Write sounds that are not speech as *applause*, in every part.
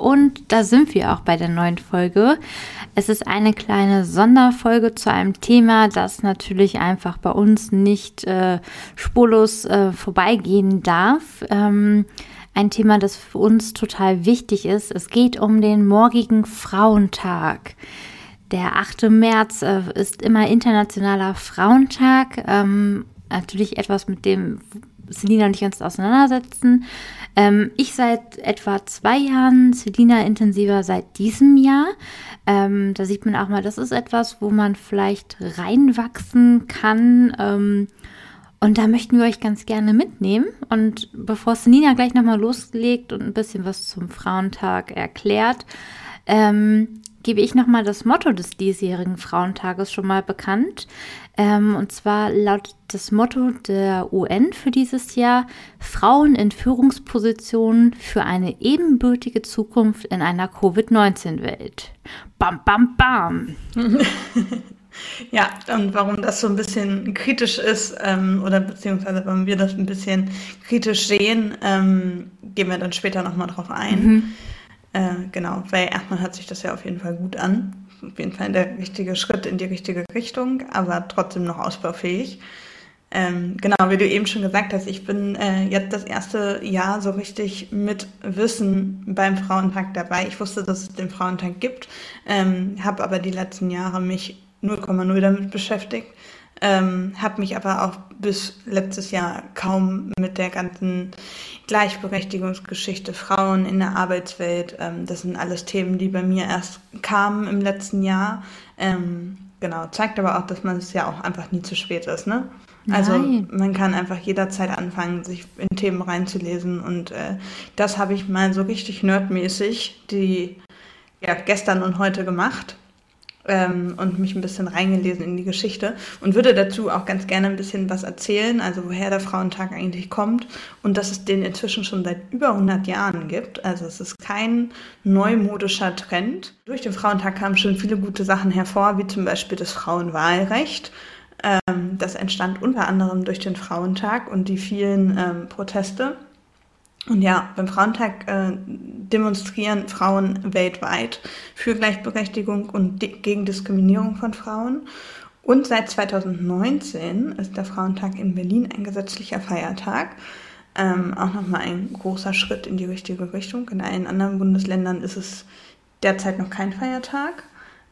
Und da sind wir auch bei der neuen Folge. Es ist eine kleine Sonderfolge zu einem Thema, das natürlich einfach bei uns nicht äh, spurlos äh, vorbeigehen darf. Ähm, ein Thema, das für uns total wichtig ist. Es geht um den morgigen Frauentag. Der 8. März äh, ist immer internationaler Frauentag. Ähm, natürlich etwas, mit dem Selina und ich uns auseinandersetzen. Ähm, ich seit etwa zwei Jahren, Selina intensiver seit diesem Jahr. Ähm, da sieht man auch mal, das ist etwas, wo man vielleicht reinwachsen kann. Ähm, und da möchten wir euch ganz gerne mitnehmen. Und bevor Selina gleich nochmal loslegt und ein bisschen was zum Frauentag erklärt, ähm, gebe ich nochmal das Motto des diesjährigen Frauentages schon mal bekannt. Ähm, und zwar lautet das Motto der UN für dieses Jahr Frauen in Führungspositionen für eine ebenbürtige Zukunft in einer Covid-19-Welt. Bam, bam, bam. *laughs* Ja, und warum das so ein bisschen kritisch ist, ähm, oder beziehungsweise warum wir das ein bisschen kritisch sehen, ähm, gehen wir dann später nochmal drauf ein. Mhm. Äh, genau, weil erstmal hört sich das ja auf jeden Fall gut an. Auf jeden Fall der richtige Schritt in die richtige Richtung, aber trotzdem noch ausbaufähig. Ähm, genau, wie du eben schon gesagt hast, ich bin äh, jetzt das erste Jahr so richtig mit Wissen beim Frauentag dabei. Ich wusste, dass es den Frauentag gibt, ähm, habe aber die letzten Jahre mich 0,0 damit beschäftigt ähm, habe mich aber auch bis letztes Jahr kaum mit der ganzen Gleichberechtigungsgeschichte Frauen in der Arbeitswelt, ähm, das sind alles Themen, die bei mir erst kamen im letzten Jahr. Ähm, genau, zeigt aber auch, dass man es ja auch einfach nie zu spät ist, ne? Also Nein. man kann einfach jederzeit anfangen, sich in Themen reinzulesen und äh, das habe ich mal so richtig nerdmäßig die ja, gestern und heute gemacht ähm, und mich ein bisschen reingelesen in die Geschichte und würde dazu auch ganz gerne ein bisschen was erzählen, also woher der Frauentag eigentlich kommt und dass es den inzwischen schon seit über 100 Jahren gibt. Also es ist kein neumodischer Trend. Durch den Frauentag kamen schon viele gute Sachen hervor, wie zum Beispiel das Frauenwahlrecht. Ähm, das entstand unter anderem durch den Frauentag und die vielen ähm, Proteste Und ja, beim Frauentag äh, demonstrieren Frauen weltweit für Gleichberechtigung und gegen Diskriminierung von Frauen. Und seit 2019 ist der Frauentag in Berlin ein gesetzlicher Feiertag. Ähm, auch nochmal ein großer Schritt in die richtige Richtung. In allen anderen Bundesländern ist es derzeit noch kein Feiertag,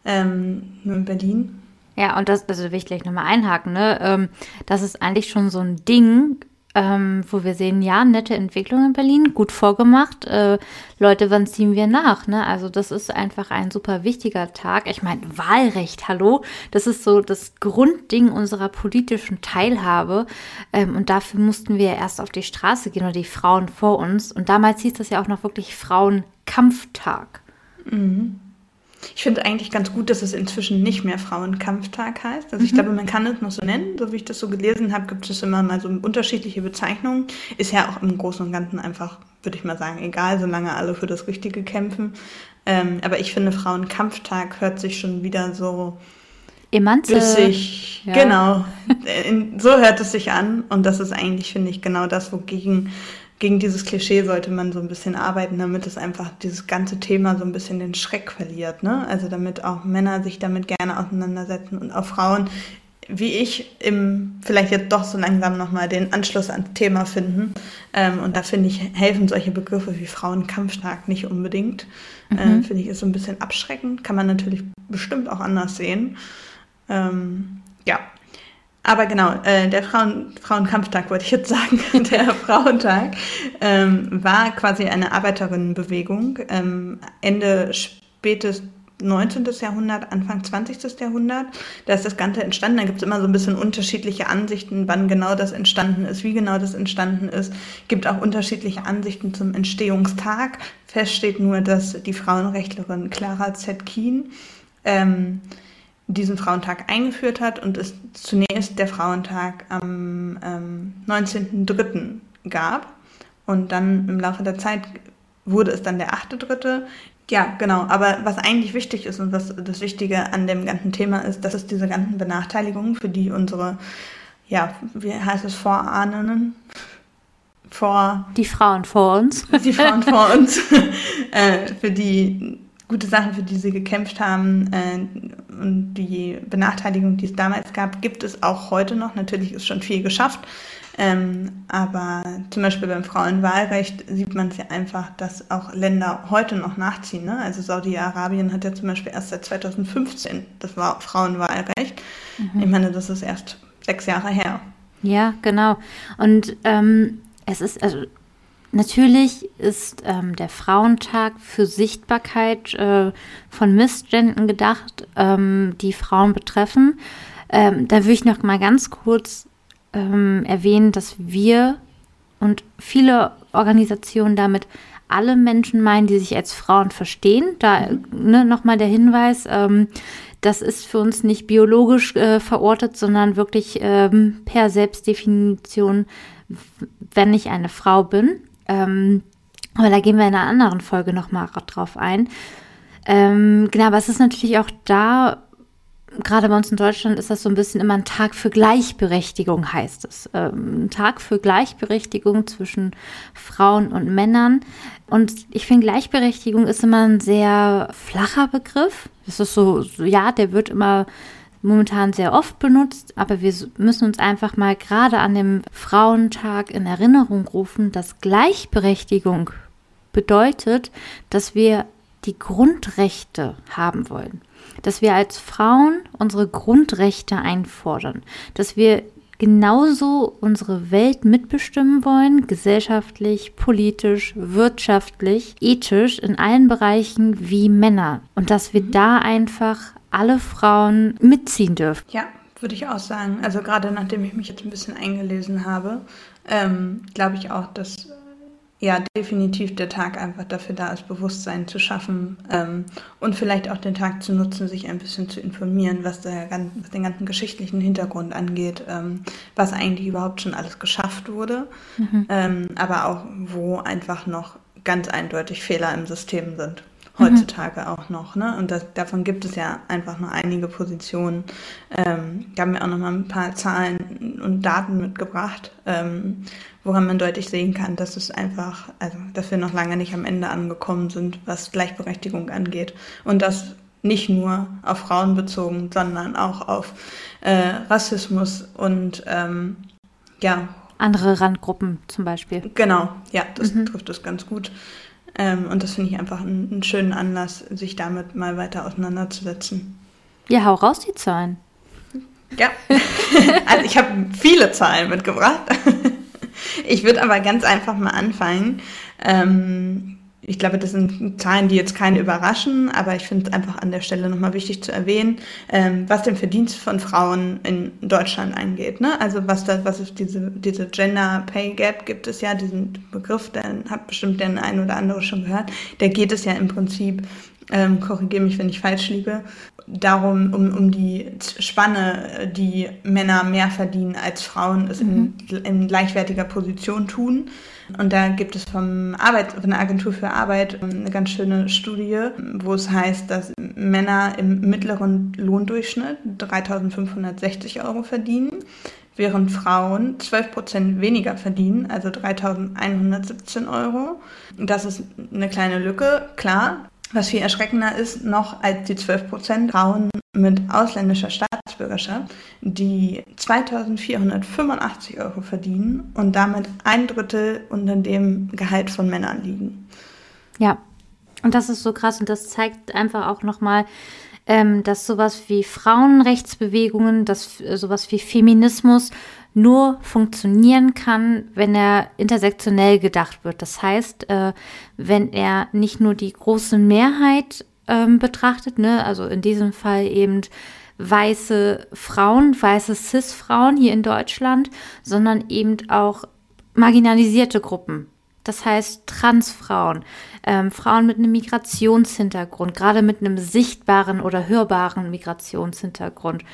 ähm, nur in Berlin. Ja, und das, also will ich gleich nochmal einhaken, ne? Ähm, das ist eigentlich schon so ein Ding, ähm, wo wir sehen, ja, nette Entwicklung in Berlin, gut vorgemacht. Äh, Leute, wann ziehen wir nach? Ne? Also das ist einfach ein super wichtiger Tag. Ich meine, Wahlrecht, hallo, das ist so das Grundding unserer politischen Teilhabe. Ähm, und dafür mussten wir erst auf die Straße gehen oder die Frauen vor uns. Und damals hieß das ja auch noch wirklich Frauenkampftag. Mhm. Ich finde eigentlich ganz gut, dass es inzwischen nicht mehr Frauenkampftag heißt. Also ich mhm. glaube, man kann es noch so nennen. So wie ich das so gelesen habe, gibt es immer mal so unterschiedliche Bezeichnungen. Ist ja auch im Großen und Ganzen einfach, würde ich mal sagen, egal, solange alle für das Richtige kämpfen. Ähm, aber ich finde, Frauenkampftag hört sich schon wieder so Emanze. Bissig. Ja. Genau. so hört es sich an. Und das ist eigentlich, finde ich, genau das, wogegen gegen dieses Klischee sollte man so ein bisschen arbeiten, damit es einfach dieses ganze Thema so ein bisschen den Schreck verliert. Ne? Also damit auch Männer sich damit gerne auseinandersetzen und auch Frauen wie ich im vielleicht jetzt doch so langsam nochmal den Anschluss ans Thema finden. Ähm, und da finde ich, helfen solche Begriffe wie Frauenkampftag nicht unbedingt. Mhm. Ähm, finde ich ist so ein bisschen abschreckend. Kann man natürlich bestimmt auch anders sehen. Ähm, ja, aber genau, äh, der Frauen, Frauenkampftag wollte ich jetzt sagen, *laughs* der Frauentag ähm, war quasi eine Arbeiterinnenbewegung ähm, Ende spätes 19. Jahrhundert, Anfang 20. Jahrhundert. Da ist das Ganze entstanden. Da gibt es immer so ein bisschen unterschiedliche Ansichten, wann genau das entstanden ist, wie genau das entstanden ist. Gibt auch unterschiedliche Ansichten zum Entstehungstag. Fest steht nur, dass die Frauenrechtlerin Clara Zetkin ähm, diesen Frauentag eingeführt hat und es zunächst der Frauentag am ähm, 19.03. gab. Und dann im Laufe der Zeit wurde es dann der 8.3. Ja, genau. Aber was eigentlich wichtig ist und was das Wichtige an dem ganzen Thema ist, dass es diese ganzen Benachteiligungen, für die unsere, ja, wie heißt es, Vorahnen, vor... Die Frauen vor uns. Die Frauen vor uns, *laughs* äh, für die gute Sachen, für die sie gekämpft haben äh, und die Benachteiligung, die es damals gab, gibt es auch heute noch. Natürlich ist schon viel geschafft, ähm, aber zum Beispiel beim Frauenwahlrecht sieht man es ja einfach, dass auch Länder heute noch nachziehen. Ne? Also Saudi-Arabien hat ja zum Beispiel erst seit 2015 das Frauenwahlrecht. Mhm. Ich meine, das ist erst sechs Jahre her. Ja, genau. Und ähm, es ist, also Natürlich ist ähm, der Frauentag für Sichtbarkeit äh, von Missständen gedacht, ähm, die Frauen betreffen. Ähm, da würde ich noch mal ganz kurz ähm, erwähnen, dass wir und viele Organisationen damit alle Menschen meinen, die sich als Frauen verstehen. Da ne, nochmal der Hinweis, ähm, das ist für uns nicht biologisch äh, verortet, sondern wirklich ähm, per Selbstdefinition, wenn ich eine Frau bin. Ähm, aber da gehen wir in einer anderen Folge nochmal drauf ein. Ähm, genau, aber es ist natürlich auch da, gerade bei uns in Deutschland ist das so ein bisschen immer ein Tag für Gleichberechtigung, heißt es. Ähm, ein Tag für Gleichberechtigung zwischen Frauen und Männern. Und ich finde, Gleichberechtigung ist immer ein sehr flacher Begriff. Es ist so, so, ja, der wird immer momentan sehr oft benutzt, aber wir müssen uns einfach mal gerade an dem Frauentag in Erinnerung rufen, dass Gleichberechtigung bedeutet, dass wir die Grundrechte haben wollen, dass wir als Frauen unsere Grundrechte einfordern, dass wir genauso unsere Welt mitbestimmen wollen, gesellschaftlich, politisch, wirtschaftlich, ethisch, in allen Bereichen wie Männer. Und dass wir da einfach alle Frauen mitziehen dürfen. Ja, würde ich auch sagen. Also gerade nachdem ich mich jetzt ein bisschen eingelesen habe, ähm, glaube ich auch, dass ja definitiv der Tag einfach dafür da ist, Bewusstsein zu schaffen ähm, und vielleicht auch den Tag zu nutzen, sich ein bisschen zu informieren, was, der, was den ganzen geschichtlichen Hintergrund angeht, ähm, was eigentlich überhaupt schon alles geschafft wurde, mhm. ähm, aber auch wo einfach noch ganz eindeutig Fehler im System sind. Mhm. heutzutage mhm. auch noch. Ne? Und das, davon gibt es ja einfach nur einige Positionen. Ähm, da haben wir auch noch mal ein paar Zahlen Zahlen und Daten mitgebracht, ähm, woran man deutlich sehen kann, dass es einfach, also dass wir noch lange nicht am Ende angekommen sind, was Gleichberechtigung angeht. Und das nicht nur auf Frauen bezogen, sondern auch auf äh, Rassismus und ähm, ja. Andere Randgruppen zum Beispiel. Genau, ja, das mhm. trifft es ganz gut. Ähm, und das finde ich einfach einen, einen schönen Anlass, sich damit mal weiter auseinanderzusetzen. Ja, hau raus die Zahlen. Ja, *laughs* also ich habe viele Zahlen mitgebracht. *laughs* Ich würde aber ganz einfach mal anfangen. Ähm, ich glaube, das sind Zahlen, die jetzt keine überraschen, aber ich finde es einfach an der Stelle nochmal wichtig zu erwähnen, ähm, was den Verdienst von Frauen in Deutschland angeht. Ne? Also was da, was ist diese, diese Gender Pay Gap gibt es ja, diesen Begriff, den hat bestimmt der ein oder andere schon gehört. Da geht es ja im Prinzip, ähm, korrigiere mich, wenn ich falsch liege, darum, um, um die Spanne, die Männer mehr verdienen als Frauen es mhm. in, in gleichwertiger Position tun. Und da gibt es vom Arbeit, von der Agentur für Arbeit eine ganz schöne Studie, wo es heißt, dass Männer im mittleren Lohndurchschnitt 3.560 Euro verdienen, während Frauen 12 Prozent weniger verdienen, also 3.117 Euro. Das ist eine kleine Lücke, klar. Was viel erschreckender ist noch als die 12 Prozent Frauen mit ausländischer Staatsbürgerschaft, die 2485 Euro verdienen und damit ein Drittel unter dem Gehalt von Männern liegen. Ja, und das ist so krass und das zeigt einfach auch nochmal, ähm, dass sowas wie Frauenrechtsbewegungen, dass sowas wie Feminismus nur funktionieren kann, wenn er intersektionell gedacht wird. Das heißt, äh, wenn er nicht nur die große Mehrheit ähm, betrachtet, ne, also in diesem Fall eben weiße Frauen, weiße Cis-Frauen hier in Deutschland, sondern eben auch marginalisierte Gruppen. Das heißt Transfrauen, ähm, Frauen mit einem Migrationshintergrund, gerade mit einem sichtbaren oder hörbaren Migrationshintergrund.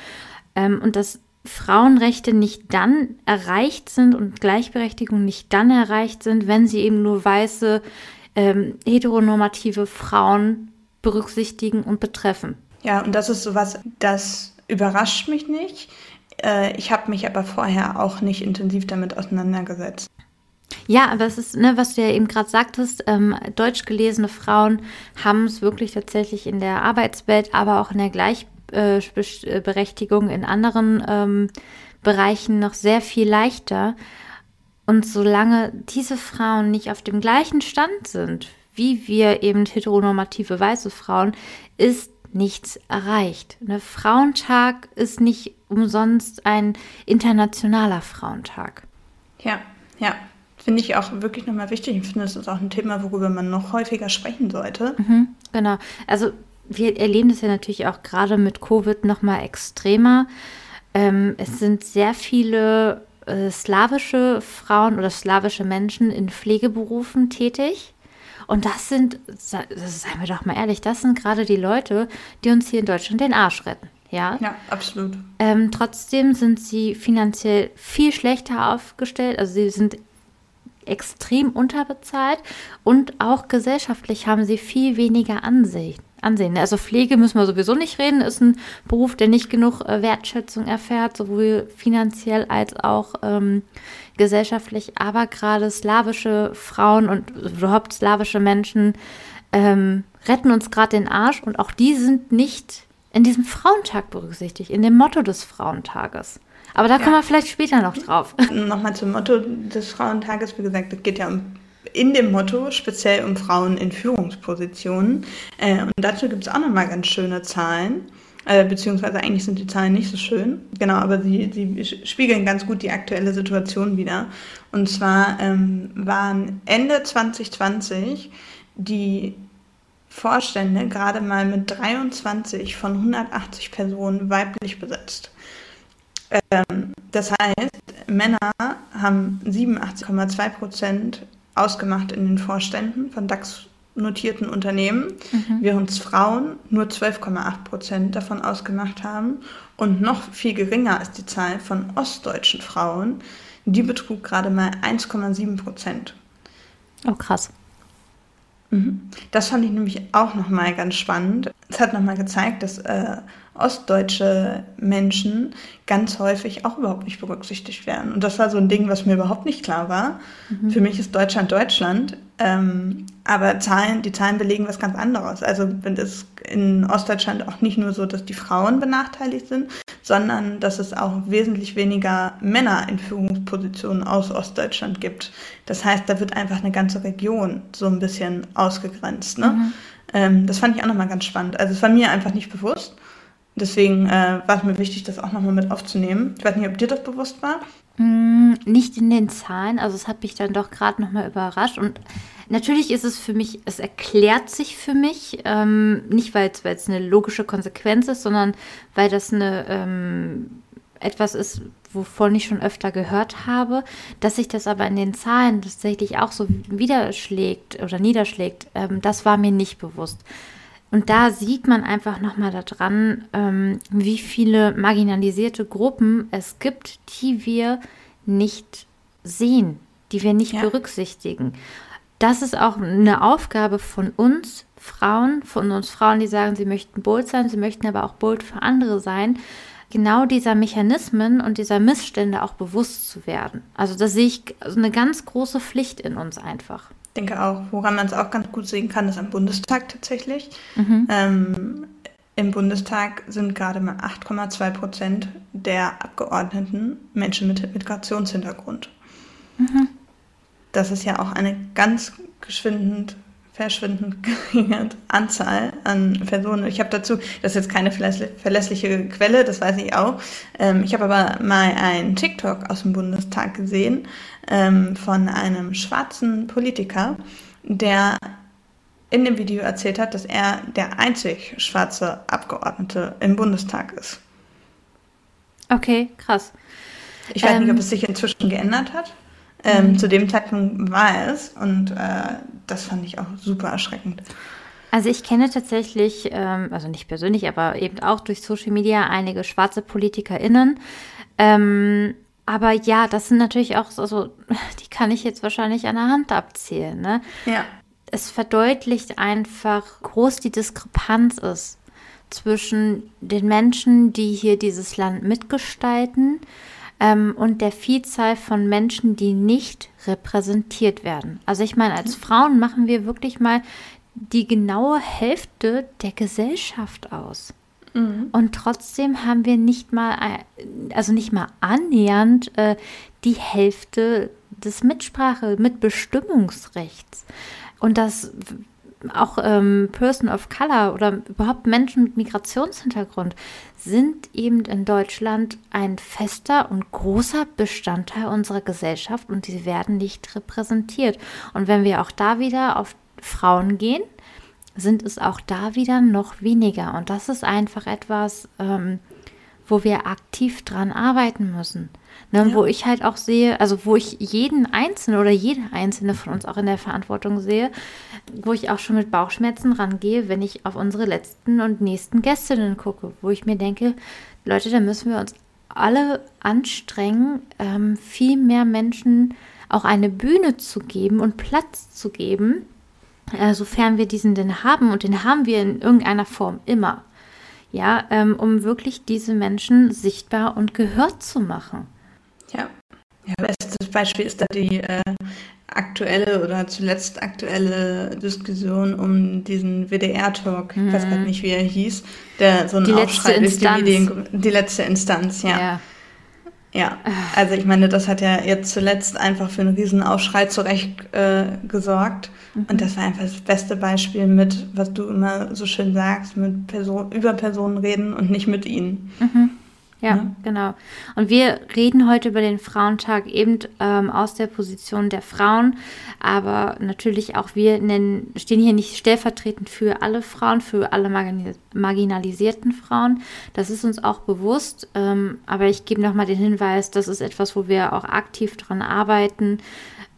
Ähm, und dass Frauenrechte nicht dann erreicht sind und Gleichberechtigung nicht dann erreicht sind, wenn sie eben nur weiße, ähm, heteronormative Frauen berücksichtigen und betreffen. Ja, und das ist sowas, das überrascht mich nicht. Äh, ich habe mich aber vorher auch nicht intensiv damit auseinandergesetzt. Ja, aber es ist, ne, was du ja eben gerade sagtest, ähm, deutsch gelesene Frauen haben es wirklich tatsächlich in der Arbeitswelt, aber auch in der Gleichberechtigung in anderen ähm, Bereichen noch sehr viel leichter. Und solange diese Frauen nicht auf dem gleichen Stand sind wie wir eben heteronormative weiße Frauen, ist nichts erreicht. Ne? Frauentag ist nicht umsonst ein internationaler Frauentag. Ja, ja. Finde ich auch wirklich nochmal wichtig. Ich finde, es ist auch ein Thema, worüber man noch häufiger sprechen sollte. Mhm, genau. Also wir erleben das ja natürlich auch gerade mit Covid nochmal extremer. Ähm, es sind sehr viele äh, slawische Frauen oder slawische Menschen in Pflegeberufen tätig. Und das sind, seien wir doch mal ehrlich, das sind gerade die Leute, die uns hier in Deutschland den Arsch retten. Ja, ja absolut. Ähm, trotzdem sind sie finanziell viel schlechter aufgestellt. Also sie sind extrem unterbezahlt und auch gesellschaftlich haben sie viel weniger Ansehen. Ansehen. Also Pflege müssen wir sowieso nicht reden, ist ein Beruf, der nicht genug äh, Wertschätzung erfährt, sowohl finanziell als auch ähm, gesellschaftlich, aber gerade slawische Frauen und überhaupt slawische Menschen ähm, retten uns gerade den Arsch und auch die sind nicht in diesem Frauentag berücksichtigt, in dem Motto des Frauentages. Aber da ja. kommen wir vielleicht später noch drauf. Nochmal zum Motto des Frauentages. Wie gesagt, es geht ja um, in dem Motto speziell um Frauen in Führungspositionen. Äh, und dazu gibt es auch nochmal ganz schöne Zahlen. Äh, beziehungsweise eigentlich sind die Zahlen nicht so schön. Genau, aber sie, sie spiegeln ganz gut die aktuelle Situation wieder. Und zwar ähm, waren Ende 2020 die Vorstände gerade mal mit 23 von 180 Personen weiblich besetzt. Ähm, das heißt, Männer haben 87,2 Prozent ausgemacht in den Vorständen von DAX notierten Unternehmen, mhm. während Frauen nur 12,8 Prozent davon ausgemacht haben. Und noch viel geringer ist die Zahl von ostdeutschen Frauen. Die betrug gerade mal 1,7 Prozent. Oh, krass. Mhm. Das fand ich nämlich auch nochmal ganz spannend. Es hat nochmal gezeigt, dass äh, ostdeutsche Menschen ganz häufig auch überhaupt nicht berücksichtigt werden. Und das war so ein Ding, was mir überhaupt nicht klar war. Mhm. Für mich ist Deutschland Deutschland, ähm, aber Zahlen, die Zahlen belegen was ganz anderes. Also wenn es in Ostdeutschland auch nicht nur so, dass die Frauen benachteiligt sind, sondern dass es auch wesentlich weniger Männer in Führungspositionen aus Ostdeutschland gibt. Das heißt, da wird einfach eine ganze Region so ein bisschen ausgegrenzt. Ne? Mhm. Ähm, das fand ich auch nochmal ganz spannend. Also es war mir einfach nicht bewusst. Deswegen äh, war es mir wichtig, das auch nochmal mit aufzunehmen. Ich weiß nicht, ob dir das bewusst war. Mm, nicht in den Zahlen, also es hat mich dann doch gerade nochmal überrascht. Und natürlich ist es für mich, es erklärt sich für mich, ähm, nicht weil es eine logische Konsequenz ist, sondern weil das eine ähm, etwas ist, wovon ich schon öfter gehört habe, dass sich das aber in den Zahlen tatsächlich auch so widerschlägt oder niederschlägt, ähm, das war mir nicht bewusst. Und da sieht man einfach nochmal daran, ähm, wie viele marginalisierte Gruppen es gibt, die wir nicht sehen, die wir nicht ja. berücksichtigen. Das ist auch eine Aufgabe von uns Frauen, von uns Frauen, die sagen, sie möchten bold sein, sie möchten aber auch bold für andere sein, genau dieser Mechanismen und dieser Missstände auch bewusst zu werden. Also da sehe ich eine ganz große Pflicht in uns einfach denke auch, woran man es auch ganz gut sehen kann, ist am Bundestag tatsächlich. Mhm. Ähm, Im Bundestag sind gerade mal 8,2 Prozent der Abgeordneten Menschen mit Migrationshintergrund. Mhm. Das ist ja auch eine ganz geschwindend verschwindend geringe Anzahl an Personen. Ich habe dazu, das ist jetzt keine verlässliche Quelle, das weiß ich auch. Ähm, ich habe aber mal einen TikTok aus dem Bundestag gesehen ähm, von einem schwarzen Politiker, der in dem Video erzählt hat, dass er der einzig schwarze Abgeordnete im Bundestag ist. Okay, krass. Ich weiß ähm, nicht, ob ähm, es sich inzwischen geändert hat. Ähm, mhm. Zu dem Zeitpunkt war es und äh, das fand ich auch super erschreckend. Also ich kenne tatsächlich, ähm, also nicht persönlich, aber eben auch durch Social Media einige schwarze PolitikerInnen. Ähm, aber ja, das sind natürlich auch so, so, *laughs* die kann ich jetzt wahrscheinlich an der Hand abzählen. Ne? Ja. Es verdeutlicht einfach, groß die Diskrepanz ist zwischen den Menschen, die hier dieses Land mitgestalten ähm, und der Vielzahl von Menschen, die nicht repräsentiert werden. Also ich meine, als Frauen machen wir wirklich mal die genaue Hälfte der Gesellschaft aus. Mhm. Und trotzdem haben wir nicht mal, also nicht mal annähernd äh, die Hälfte des Mitsprache, Mitbestimmungsrechts. Und das auch ähm, Person of Color oder überhaupt Menschen mit Migrationshintergrund sind eben in Deutschland ein fester und großer Bestandteil unserer Gesellschaft und sie werden nicht repräsentiert. Und wenn wir auch da wieder auf Frauen gehen, sind es auch da wieder noch weniger. Und das ist einfach etwas, ähm, wo wir aktiv dran arbeiten müssen. Ne, ja. Wo ich halt auch sehe, also wo ich jeden Einzelnen oder jede Einzelne von uns auch in der Verantwortung sehe, wo ich auch schon mit Bauchschmerzen rangehe, wenn ich auf unsere letzten und nächsten Gästinnen gucke, wo ich mir denke, Leute, da müssen wir uns alle anstrengen, ähm, viel mehr Menschen auch eine Bühne zu geben und Platz zu geben, äh, sofern wir diesen denn haben und den haben wir in irgendeiner Form immer ja, ähm, um wirklich diese Menschen sichtbar und gehört zu machen. Ja, ja bestes Beispiel ist da die äh, aktuelle oder zuletzt aktuelle Diskussion um diesen WDR-Talk, mhm. ich weiß gerade mhm. nicht, wie er hieß, der so ein die Aufschrei durch die Medien, die letzte Instanz, ja. ja. Ja, also ich meine, das hat ja jetzt zuletzt einfach für einen riesen Aufschrei zurecht äh, gesorgt. Mhm. Und das war einfach das beste Beispiel mit, was du immer so schön sagst, mit Person, über Personen reden und nicht mit ihnen. Mhm. Ja, ja, genau. Und wir reden heute über den Frauentag eben ähm, aus der Position der Frauen, aber natürlich auch wir nennen, stehen hier nicht stellvertretend für alle Frauen, für alle marginalisierten Frauen. Das ist uns auch bewusst, ähm, aber ich gebe nochmal den Hinweis, das ist etwas, wo wir auch aktiv dran arbeiten,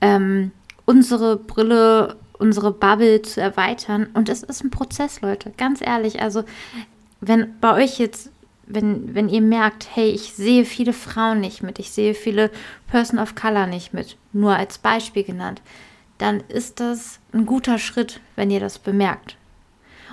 ähm, unsere Brille, unsere Bubble zu erweitern. Und es ist ein Prozess, Leute, ganz ehrlich. Also wenn bei euch jetzt wenn, wenn ihr merkt, hey, ich sehe viele Frauen nicht mit, ich sehe viele Person of Color nicht mit, nur als Beispiel genannt, dann ist das ein guter Schritt, wenn ihr das bemerkt.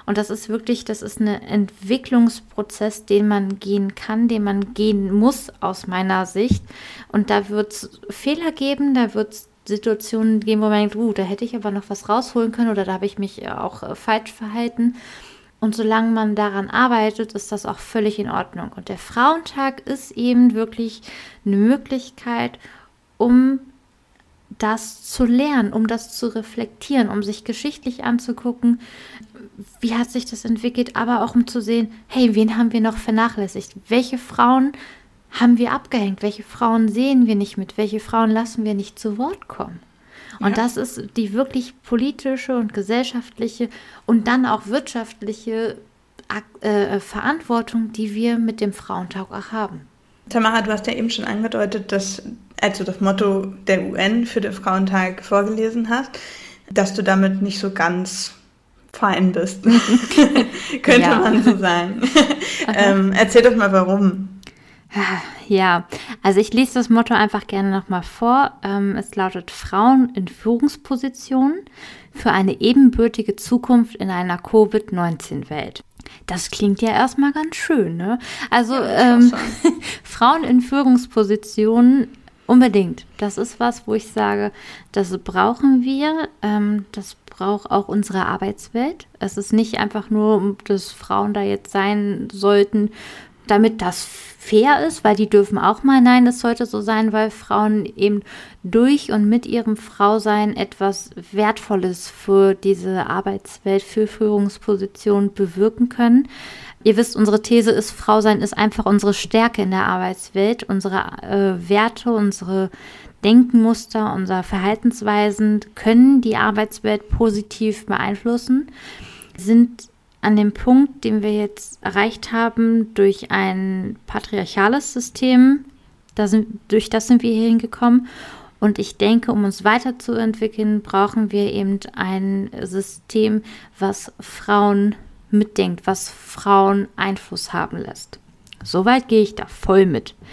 Und das ist wirklich, das ist ein Entwicklungsprozess, den man gehen kann, den man gehen muss aus meiner Sicht. Und da wird es Fehler geben, da wird es Situationen geben, wo man denkt, uh, da hätte ich aber noch was rausholen können oder da habe ich mich auch äh, falsch verhalten. Und solange man daran arbeitet, ist das auch völlig in Ordnung. Und der Frauentag ist eben wirklich eine Möglichkeit, um das zu lernen, um das zu reflektieren, um sich geschichtlich anzugucken, wie hat sich das entwickelt, aber auch um zu sehen, hey, wen haben wir noch vernachlässigt? Welche Frauen haben wir abgehängt? Welche Frauen sehen wir nicht mit? Welche Frauen lassen wir nicht zu Wort kommen? Und ja. das ist die wirklich politische und gesellschaftliche und dann auch wirtschaftliche äh, Verantwortung, die wir mit dem Frauentag auch haben. Tamara, du hast ja eben schon angedeutet, dass, als du das Motto der UN für den Frauentag vorgelesen hast, dass du damit nicht so ganz fein bist. *laughs* *laughs* Könnte man so sagen. *laughs* ähm, erzähl doch mal, warum. Ja, also ich lese das Motto einfach gerne nochmal vor. Ähm, es lautet Frauen in Führungspositionen für eine ebenbürtige Zukunft in einer Covid-19-Welt. Das klingt ja erstmal ganz schön, ne? Also ja, ähm, *laughs* Frauen in Führungspositionen unbedingt. Das ist was, wo ich sage, das brauchen wir. Ähm, das braucht auch unsere Arbeitswelt. Es ist nicht einfach nur, dass Frauen da jetzt sein sollten, damit das fair ist, weil die dürfen auch mal, nein, das sollte so sein, weil Frauen eben durch und mit ihrem Frausein etwas Wertvolles für diese Arbeitswelt, für Führungspositionen bewirken können. Ihr wisst, unsere These ist, Frausein ist einfach unsere Stärke in der Arbeitswelt, unsere äh, Werte, unsere Denkenmuster, unsere Verhaltensweisen können die Arbeitswelt positiv beeinflussen, sind an dem Punkt, den wir jetzt erreicht haben, durch ein patriarchales System, da sind, durch das sind wir hier hingekommen. Und ich denke, um uns weiterzuentwickeln, brauchen wir eben ein System, was Frauen mitdenkt, was Frauen Einfluss haben lässt. Soweit gehe ich da voll mit. *laughs*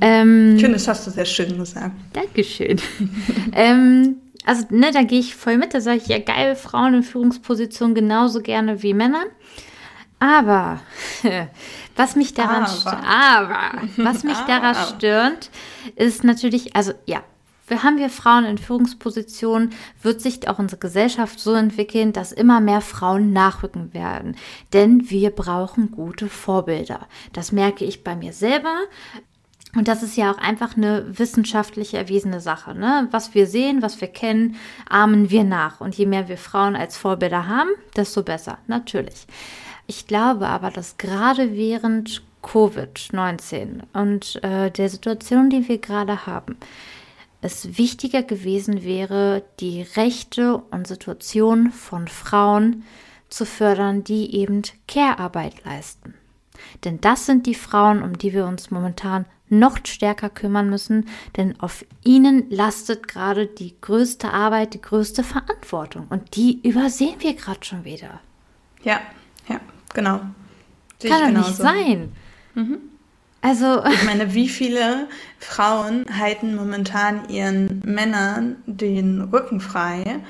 Ähm, finde, das hast du sehr schön gesagt. Dankeschön. *laughs* ähm, also, ne, da gehe ich voll mit. Da sage ich, ja, geil, Frauen in Führungspositionen genauso gerne wie Männer. Aber *laughs* was mich daran, aber. aber was mich *laughs* daran stört, ist natürlich, also ja, wir haben wir Frauen in Führungspositionen, wird sich auch unsere Gesellschaft so entwickeln, dass immer mehr Frauen nachrücken werden. Denn wir brauchen gute Vorbilder. Das merke ich bei mir selber. Und das ist ja auch einfach eine wissenschaftlich erwiesene Sache. Ne? Was wir sehen, was wir kennen, ahmen wir nach. Und je mehr wir Frauen als Vorbilder haben, desto besser, natürlich. Ich glaube aber, dass gerade während Covid-19 und äh, der Situation, die wir gerade haben, es wichtiger gewesen wäre, die Rechte und Situation von Frauen zu fördern, die eben Care-Arbeit leisten. Denn das sind die Frauen, um die wir uns momentan noch stärker kümmern müssen, denn auf ihnen lastet gerade die größte Arbeit, die größte Verantwortung. Und die übersehen wir gerade schon wieder. Ja, ja, genau. Sehe Kann doch nicht sein. Mhm. Also. Ich meine, wie viele Frauen halten momentan ihren Männern den Rücken frei,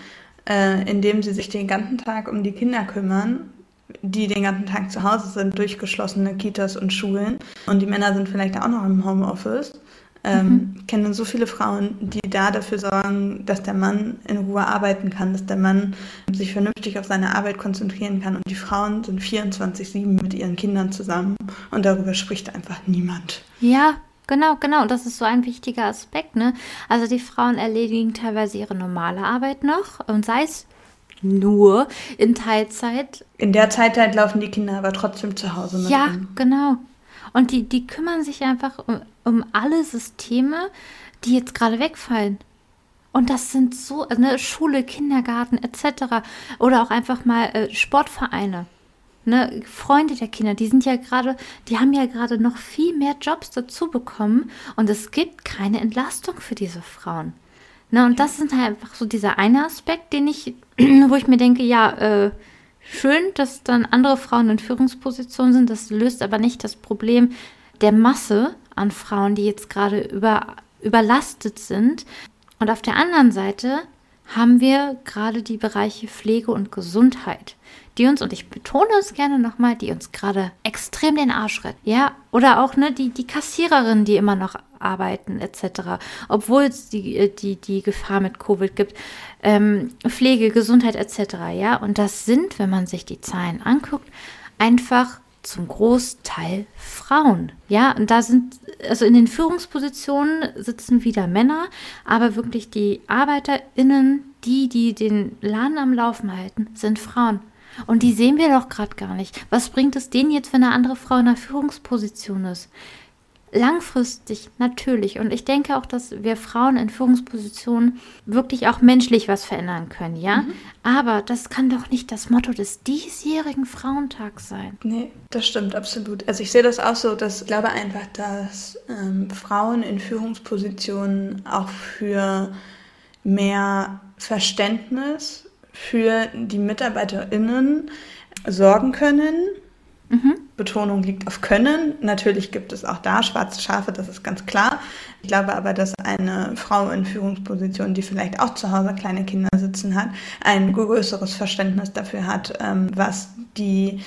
äh, indem sie sich den ganzen Tag um die Kinder kümmern die den ganzen Tag zu Hause sind, durch geschlossene Kitas und Schulen. Und die Männer sind vielleicht auch noch im Homeoffice. Ähm, mhm. Kennen so viele Frauen, die da dafür sorgen, dass der Mann in Ruhe arbeiten kann, dass der Mann sich vernünftig auf seine Arbeit konzentrieren kann. Und die Frauen sind 24-7 mit ihren Kindern zusammen. Und darüber spricht einfach niemand. Ja, Genau, genau. Und das ist so ein wichtiger Aspekt, ne? Also die Frauen erledigen teilweise ihre normale Arbeit noch und sei es nur in Teilzeit. In der Zeit laufen die Kinder aber trotzdem zu Hause. Mit ja, um. genau. Und die, die kümmern sich einfach um, um alle Systeme, die jetzt gerade wegfallen. Und das sind so, ne, Schule, Kindergarten etc. Oder auch einfach mal äh, Sportvereine. Ne, Freunde der Kinder, die sind ja gerade, die haben ja gerade noch viel mehr Jobs dazu bekommen und es gibt keine Entlastung für diese Frauen. Ne, und das ist halt einfach so dieser eine Aspekt, den ich, *clears throat* wo ich mir denke, ja, äh, schön, dass dann andere Frauen in Führungspositionen sind. Das löst aber nicht das Problem der Masse an Frauen, die jetzt gerade über, überlastet sind. Und auf der anderen Seite haben wir gerade die Bereiche Pflege und Gesundheit, die uns, und ich betone es gerne nochmal, die uns gerade extrem den Arsch retten. Ja, oder auch ne, die, die Kassiererinnen, die immer noch arbeiten, etc. Obwohl es die, äh, die, die Gefahr mit Covid gibt. Ähm, Pflege, Gesundheit, etc. Ja, und das sind, wenn man sich die Zahlen anguckt, einfach zum Großteil Frauen. Ja, und da sind, also in den Führungspositionen sitzen wieder Männer, aber wirklich die ArbeiterInnen, die, die den Laden am Laufen halten, sind Frauen. Und die sehen wir doch gerade gar nicht. Was bringt es denen jetzt, wenn eine andere Frau in einer Führungsposition ist? Langfristig natürlich. Und ich denke auch, dass wir Frauen in Führungspositionen wirklich auch menschlich was verändern können, ja? Mhm. Aber das kann doch nicht das Motto des diesjährigen Frauentags sein. Nee, das stimmt absolut. Also ich sehe das auch so, dass ich glaube einfach, dass ähm, Frauen in Führungspositionen auch für mehr Verständnis für die MitarbeiterInnen sorgen können Mhm. Betonung liegt auf Können. Natürlich gibt es auch da schwarze Schafe, das ist ganz klar. Ich glaube aber, dass eine Frau in Führungsposition, die vielleicht auch zu Hause kleine Kinder sitzen hat, ein größeres Verständnis dafür hat, ähm, was die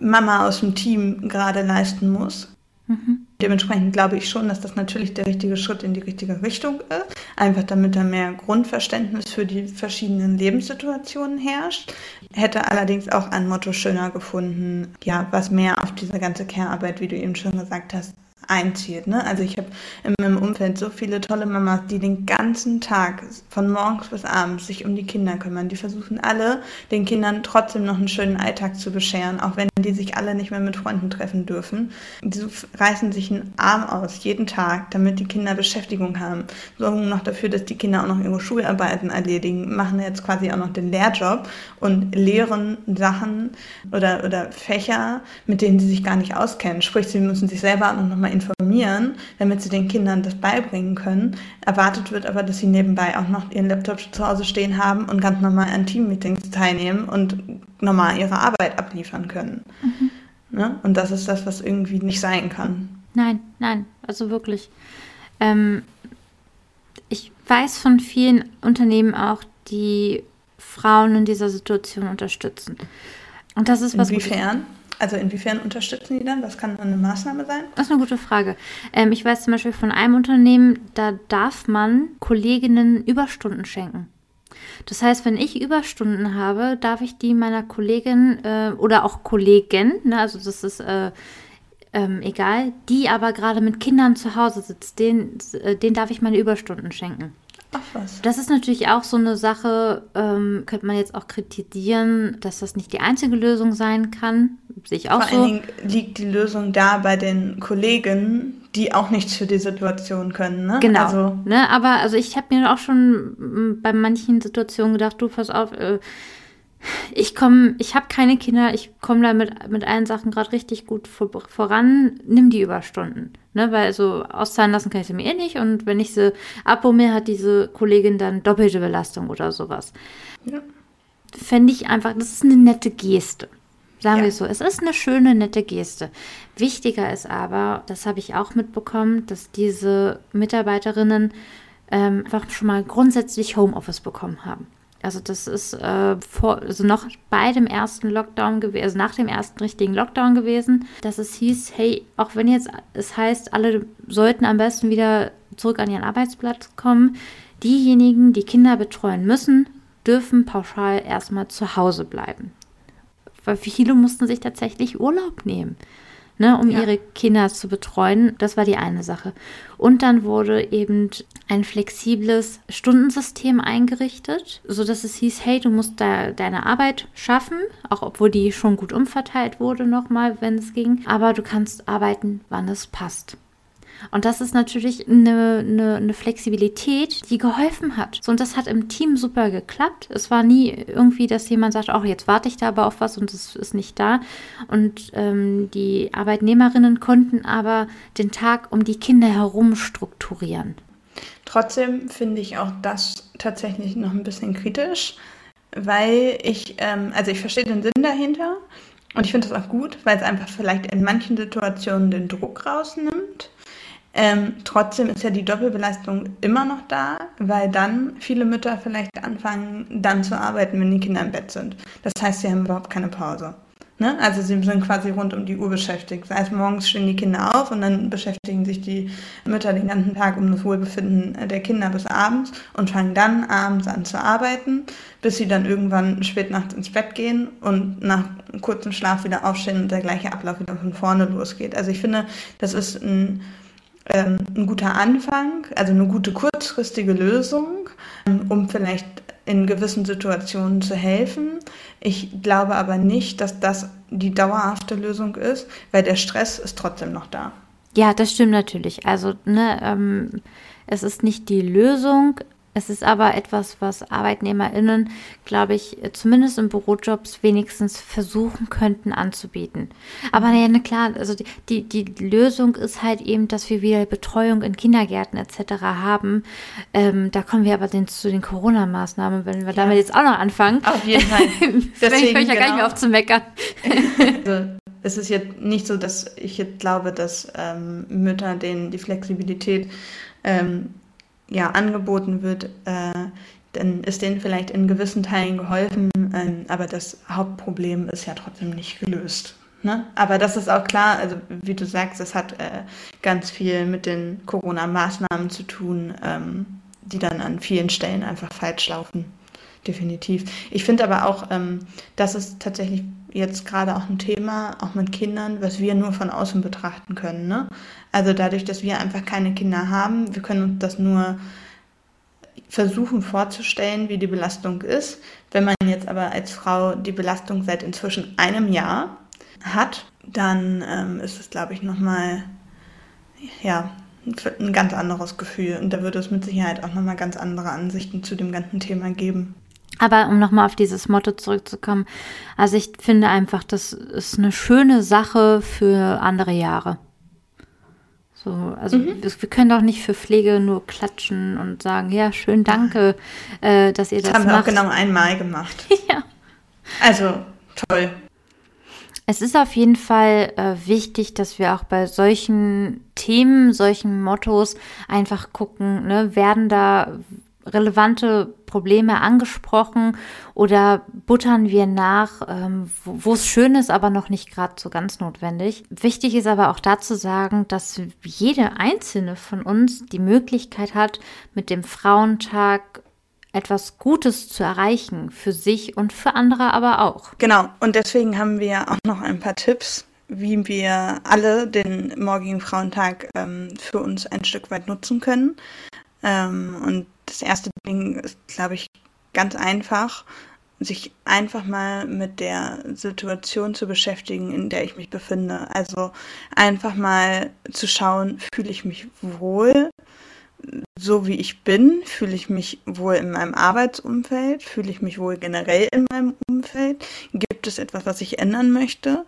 Mama aus dem Team gerade leisten muss. Mhm. Dementsprechend glaube ich schon, dass das natürlich der richtige Schritt in die richtige Richtung ist. Einfach damit da mehr Grundverständnis für die verschiedenen Lebenssituationen herrscht. Hätte allerdings auch ein Motto schöner gefunden, ja, was mehr auf diese ganze Care-Arbeit, wie du eben schon gesagt hast, einzieht. Ne? Also ich habe in meinem Umfeld so viele tolle Mamas, die den ganzen Tag von morgens bis abends sich um die Kinder kümmern. Die versuchen alle, den Kindern trotzdem noch einen schönen Alltag zu bescheren, auch wenn die sich alle nicht mehr mit Freunden treffen dürfen. Die reißen sich einen Arm aus jeden Tag, damit die Kinder Beschäftigung haben. Sorgen noch dafür, dass die Kinder auch noch ihre Schularbeiten erledigen, machen jetzt quasi auch noch den Lehrjob und lehren Sachen oder, oder Fächer, mit denen sie sich gar nicht auskennen. Sprich, sie müssen sich selber auch noch mal informieren, damit sie den Kindern das beibringen können. Erwartet wird aber, dass sie nebenbei auch noch ihren Laptop zu Hause stehen haben und ganz normal an Teammeetings teilnehmen und normal ihre Arbeit abliefern können. Mhm. Ne? Und das ist das, was irgendwie nicht sein kann. Nein, nein, also wirklich. Ähm, ich weiß von vielen Unternehmen auch, die Frauen in dieser Situation unterstützen. Und das ist was. Inwiefern? Gutes. Also inwiefern unterstützen die dann? Was kann eine Maßnahme sein? Das ist eine gute Frage. Ähm, ich weiß zum Beispiel von einem Unternehmen, da darf man Kolleginnen Überstunden schenken. Das heißt, wenn ich Überstunden habe, darf ich die meiner Kollegin äh, oder auch Kollegen, ne, also das ist äh, ähm, egal, die aber gerade mit Kindern zu Hause sitzt, den, äh, den darf ich meine Überstunden schenken. Ach was. Das ist natürlich auch so eine Sache, ähm, könnte man jetzt auch kritisieren, dass das nicht die einzige Lösung sein kann. Sehe ich auch Vor so. Vor allen Dingen liegt die Lösung da bei den Kollegen, die auch nichts für die Situation können. Ne? Genau. Also, ne? Aber also ich habe mir auch schon bei manchen Situationen gedacht, du pass auf, äh, ich komme, ich habe keine Kinder, ich komme da mit, mit allen Sachen gerade richtig gut vor, voran, nimm die Überstunden. Ne, weil so auszahlen lassen kann ich sie mir eh nicht und wenn ich sie abbummel, hat diese Kollegin dann doppelte Belastung oder sowas. Ja. Fände ich einfach, das ist eine nette Geste. Sagen ja. wir so, es ist eine schöne, nette Geste. Wichtiger ist aber, das habe ich auch mitbekommen, dass diese Mitarbeiterinnen ähm, einfach schon mal grundsätzlich Homeoffice bekommen haben. Also das ist äh, vor, also noch bei dem ersten Lockdown gewesen, also nach dem ersten richtigen Lockdown gewesen, dass es hieß, hey, auch wenn jetzt es heißt, alle sollten am besten wieder zurück an ihren Arbeitsplatz kommen, diejenigen, die Kinder betreuen müssen, dürfen pauschal erstmal zu Hause bleiben. Weil viele mussten sich tatsächlich Urlaub nehmen ne, um ja. ihre Kinder zu betreuen. Das war die eine Sache. Und dann wurde eben ein flexibles Stundensystem eingerichtet, sodass es hieß, hey, du musst da deine Arbeit schaffen, auch obwohl die schon gut umverteilt wurde nochmal, wenn es ging. Aber du kannst arbeiten, wann es passt. Und das ist natürlich eine, eine, eine, Flexibilität, die geholfen hat. So, und das hat im Team super geklappt. Es war nie irgendwie, dass jemand sagt, oh, jetzt warte ich da aber auf was und es ist nicht da. Und ähm, die Arbeitnehmerinnen konnten aber den Tag um die Kinder herum strukturieren. Trotzdem finde ich auch das tatsächlich noch ein bisschen kritisch, weil ich, ähm, also ich verstehe den Sinn dahinter. Und ich finde das auch gut, weil es einfach vielleicht in manchen Situationen den Druck rausnimmt. Ähm, trotzdem ist ja die Doppelbelastung immer noch da, weil dann viele Mütter vielleicht anfangen, dann zu arbeiten, wenn die Kinder im Bett sind. Das heißt, sie haben überhaupt keine Pause. Ne? Also sie sind quasi rund um die Uhr beschäftigt. Das heißt, morgens stehen die Kinder auf und dann beschäftigen sich die Mütter den ganzen Tag um das Wohlbefinden der Kinder bis abends und fangen dann abends an zu arbeiten, bis sie dann irgendwann spät nachts ins Bett gehen und nach kurzem Schlaf wieder aufstehen und der gleiche Ablauf wieder von vorne losgeht. Also ich finde, das ist ein, ähm, ein guter Anfang, also eine gute kurzfristige Lösung, ähm, um vielleicht in gewissen Situationen zu helfen. Ich glaube aber nicht, dass das die dauerhafte Lösung ist, weil der Stress ist trotzdem noch da. Ja, das stimmt natürlich. Also, ne, ähm, es ist nicht die Lösung, es ist aber etwas, was ArbeitnehmerInnen, glaube ich, zumindest in Bürojobs wenigstens versuchen könnten anzubieten. Aber ja, na klar, also die, die, die Lösung ist halt eben, dass wir wieder Betreuung in Kindergärten etc. haben. Ähm, da kommen wir aber den, zu den Corona-Maßnahmen, wenn wir ja. damit jetzt auch noch anfangen. Auf jeden Fall. *laughs* Deswegen höre ich ja genau. gar nicht mehr genau. auf zu meckern. *laughs* also, es ist jetzt nicht so, dass ich jetzt glaube, dass ähm, Mütter denen die Flexibilität ähm, ja, angeboten wird, äh, dann ist denen vielleicht in gewissen Teilen geholfen, ähm, aber das Hauptproblem ist ja trotzdem nicht gelöst. Ne? Aber das ist auch klar, also wie du sagst, es hat äh, ganz viel mit den Corona-Maßnahmen zu tun, ähm, die dann an vielen Stellen einfach falsch laufen. Definitiv. Ich finde aber auch, ähm, das ist tatsächlich jetzt gerade auch ein Thema, auch mit Kindern, was wir nur von außen betrachten können. Ne? Also dadurch, dass wir einfach keine Kinder haben, wir können uns das nur versuchen vorzustellen, wie die Belastung ist. Wenn man jetzt aber als Frau die Belastung seit inzwischen einem Jahr hat, dann ähm, ist es, glaube ich, nochmal ja, ein ganz anderes Gefühl. Und da würde es mit Sicherheit auch nochmal ganz andere Ansichten zu dem ganzen Thema geben. Aber um nochmal auf dieses Motto zurückzukommen, also ich finde einfach, das ist eine schöne Sache für andere Jahre. So, also mhm. wir, wir, können doch nicht für Pflege nur klatschen und sagen, ja, schön, danke, äh, dass ihr das, das haben macht. wir auch genau einmal gemacht. *laughs* ja. Also, toll. Es ist auf jeden Fall äh, wichtig, dass wir auch bei solchen Themen, solchen Mottos einfach gucken, ne, werden da relevante Probleme angesprochen oder buttern wir nach, ähm, wo es schön ist, aber noch nicht gerade so ganz notwendig. Wichtig ist aber auch dazu sagen, dass jede einzelne von uns die Möglichkeit hat, mit dem Frauentag etwas Gutes zu erreichen, für sich und für andere aber auch. Genau, und deswegen haben wir auch noch ein paar Tipps, wie wir alle den morgigen Frauentag ähm, für uns ein Stück weit nutzen können. Ähm, und das erste Ding ist, glaube ich, ganz einfach, sich einfach mal mit der Situation zu beschäftigen, in der ich mich befinde. Also einfach mal zu schauen, fühle ich mich wohl, so wie ich bin, fühle ich mich wohl in meinem Arbeitsumfeld, fühle ich mich wohl generell in meinem Umfeld, gibt es etwas, was ich ändern möchte.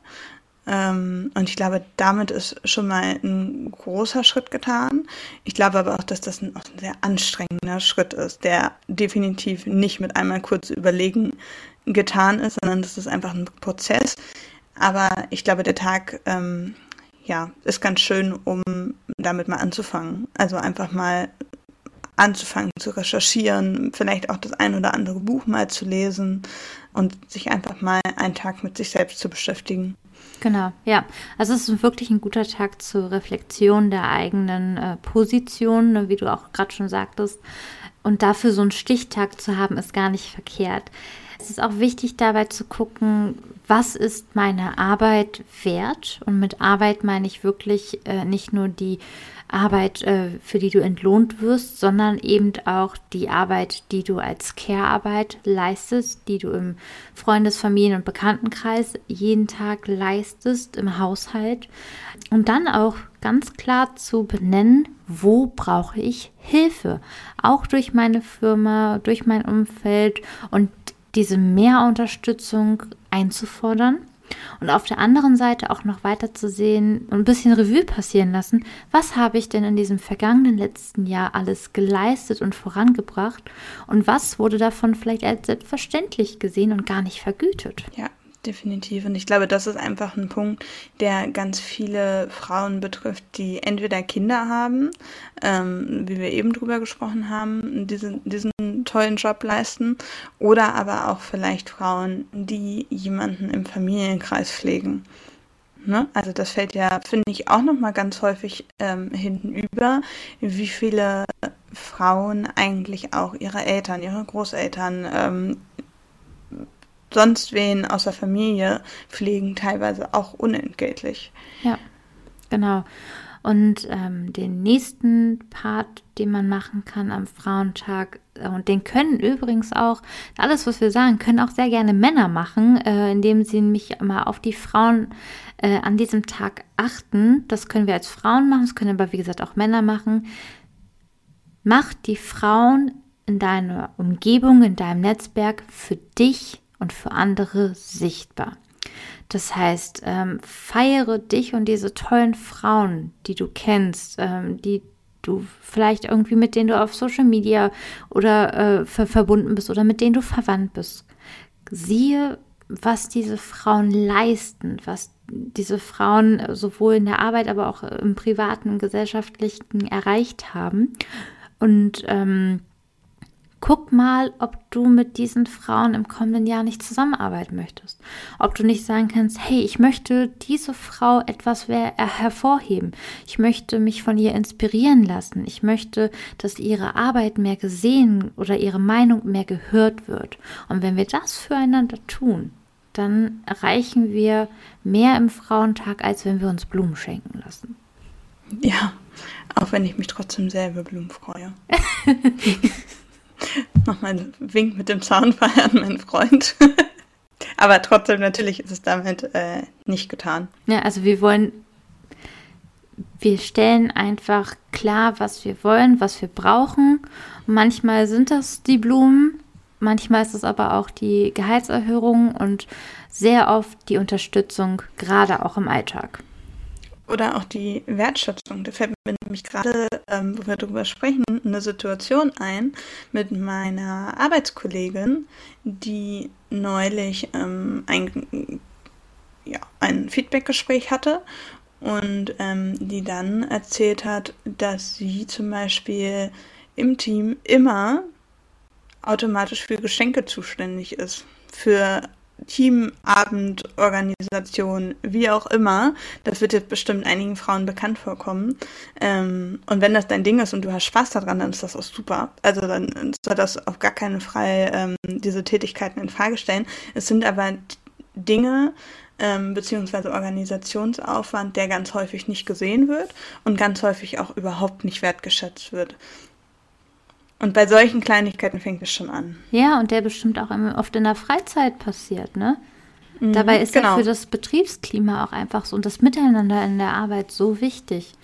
Ähm, und ich glaube, damit ist schon mal ein großer Schritt getan. Ich glaube aber auch, dass das ein, ein sehr anstrengender Schritt ist, der definitiv nicht mit einmal kurz überlegen getan ist, sondern das ist einfach ein Prozess. Aber ich glaube, der Tag ähm, ja, ist ganz schön, um damit mal anzufangen. Also einfach mal anzufangen zu recherchieren, vielleicht auch das ein oder andere Buch mal zu lesen und sich einfach mal einen Tag mit sich selbst zu beschäftigen. Genau, ja. Also es ist wirklich ein guter Tag zur Reflexion der eigenen äh, Position, ne, wie du auch gerade schon sagtest. Und dafür so einen Stichtag zu haben, ist gar nicht verkehrt. Es ist auch wichtig dabei zu gucken, was ist meine Arbeit wert? Und mit Arbeit meine ich wirklich äh, nicht nur die Arbeit, äh, für die du entlohnt wirst, sondern eben auch die Arbeit, die du als Care-Arbeit leistest, die du im Freundes-, Familien- und Bekanntenkreis jeden Tag leistest, im Haushalt. Und dann auch ganz klar zu benennen, wo brauche ich Hilfe? Auch durch meine Firma, durch mein Umfeld und diese Mehrunterstützung einzufordern und auf der anderen Seite auch noch weiter zu sehen und ein bisschen Revue passieren lassen, was habe ich denn in diesem vergangenen letzten Jahr alles geleistet und vorangebracht und was wurde davon vielleicht als selbstverständlich gesehen und gar nicht vergütet. Ja, definitiv. Und ich glaube, das ist einfach ein Punkt, der ganz viele Frauen betrifft, die entweder Kinder haben, ähm, wie wir eben drüber gesprochen haben, diesen, diesen tollen Job leisten, oder aber auch vielleicht Frauen, die jemanden im Familienkreis pflegen. Ne? Also das fällt ja, finde ich, auch nochmal ganz häufig ähm, hinten über, wie viele Frauen eigentlich auch ihre Eltern, ihre Großeltern, ähm, sonst wen aus der Familie pflegen, teilweise auch unentgeltlich. Ja, genau. Und ähm, den nächsten Part, den man machen kann am Frauentag, äh, und den können übrigens auch, alles, was wir sagen, können auch sehr gerne Männer machen, äh, indem sie mich mal auf die Frauen äh, an diesem Tag achten. Das können wir als Frauen machen, das können aber, wie gesagt, auch Männer machen. Mach die Frauen in deiner Umgebung, in deinem Netzwerk für dich und für andere sichtbar. Das heißt, ähm, feiere dich und diese tollen Frauen, die du kennst, ähm, die du vielleicht irgendwie mit denen du auf Social Media oder äh, ver verbunden bist oder mit denen du verwandt bist. Siehe, was diese Frauen leisten, was diese Frauen sowohl in der Arbeit, aber auch im privaten gesellschaftlichen erreicht haben. Und ähm, Guck mal, ob du mit diesen Frauen im kommenden Jahr nicht zusammenarbeiten möchtest. Ob du nicht sagen kannst, hey, ich möchte diese Frau etwas hervorheben. Ich möchte mich von ihr inspirieren lassen. Ich möchte, dass ihre Arbeit mehr gesehen oder ihre Meinung mehr gehört wird. Und wenn wir das füreinander tun, dann erreichen wir mehr im Frauentag, als wenn wir uns Blumen schenken lassen. Ja, auch wenn ich mich trotzdem selber Blumen freue. *laughs* Nochmal ein Wink mit dem Zaunfall an meinen Freund. *laughs* Aber trotzdem, natürlich ist es damit äh, nicht getan. Ja, also wir wollen, wir stellen einfach klar, was wir wollen, was wir brauchen. Manchmal sind das die Blumen, manchmal ist es aber auch die Gehaltserhöhung und sehr oft die Unterstützung, gerade auch im Alltag. Oder auch die Wertschätzung. Da fällt mir nämlich gerade, ähm, wo wir darüber sprechen, eine Situation ein mit meiner Arbeitskollegin, die neulich ähm, ein, ja, ein Feedbackgespräch hatte und ähm, die dann erzählt hat, dass sie zum Beispiel im Team immer automatisch für Geschenke zuständig ist. Für Teamabendorganisation, wie auch immer. Das wird jetzt bestimmt einigen Frauen bekannt vorkommen. Ähm, und wenn das dein Ding ist und du hast Spaß daran, dann ist das auch super. Also dann soll das auf gar keinen Fall ähm, diese Tätigkeiten in Frage stellen. Es sind aber Dinge, ähm, beziehungsweise Organisationsaufwand, der ganz häufig nicht gesehen wird und ganz häufig auch überhaupt nicht wertgeschätzt wird. Und bei solchen Kleinigkeiten fängt es schon an. Ja, und der bestimmt auch oft in der Freizeit passiert, ne? Mhm, Dabei ist genau. ja für das Betriebsklima auch einfach so und das Miteinander in der Arbeit so wichtig.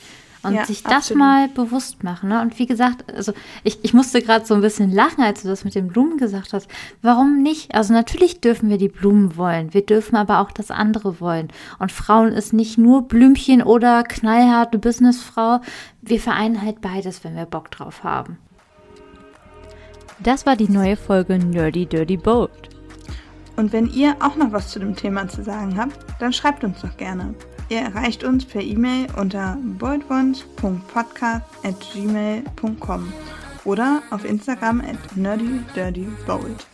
Und ja, sich das absolut. mal bewusst machen. Ne? Und wie gesagt, also ich, ich musste gerade so ein bisschen lachen, als du das mit den Blumen gesagt hast. Warum nicht? Also natürlich dürfen wir die Blumen wollen. Wir dürfen aber auch das andere wollen. Und Frauen ist nicht nur Blümchen oder knallharte Businessfrau. Wir vereinen halt beides, wenn wir Bock drauf haben. Das war die neue Folge Nerdy Dirty Bold. Und wenn ihr auch noch was zu dem Thema zu sagen habt, dann schreibt uns doch gerne. Ihr erreicht uns per E-Mail unter boldones.podcast.gmail.com oder auf Instagram at nerdydirtybold.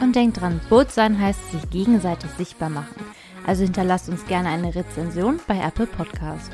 Und denkt dran, Bold sein heißt sich gegenseitig sichtbar machen. Also hinterlasst uns gerne eine Rezension bei Apple Podcast.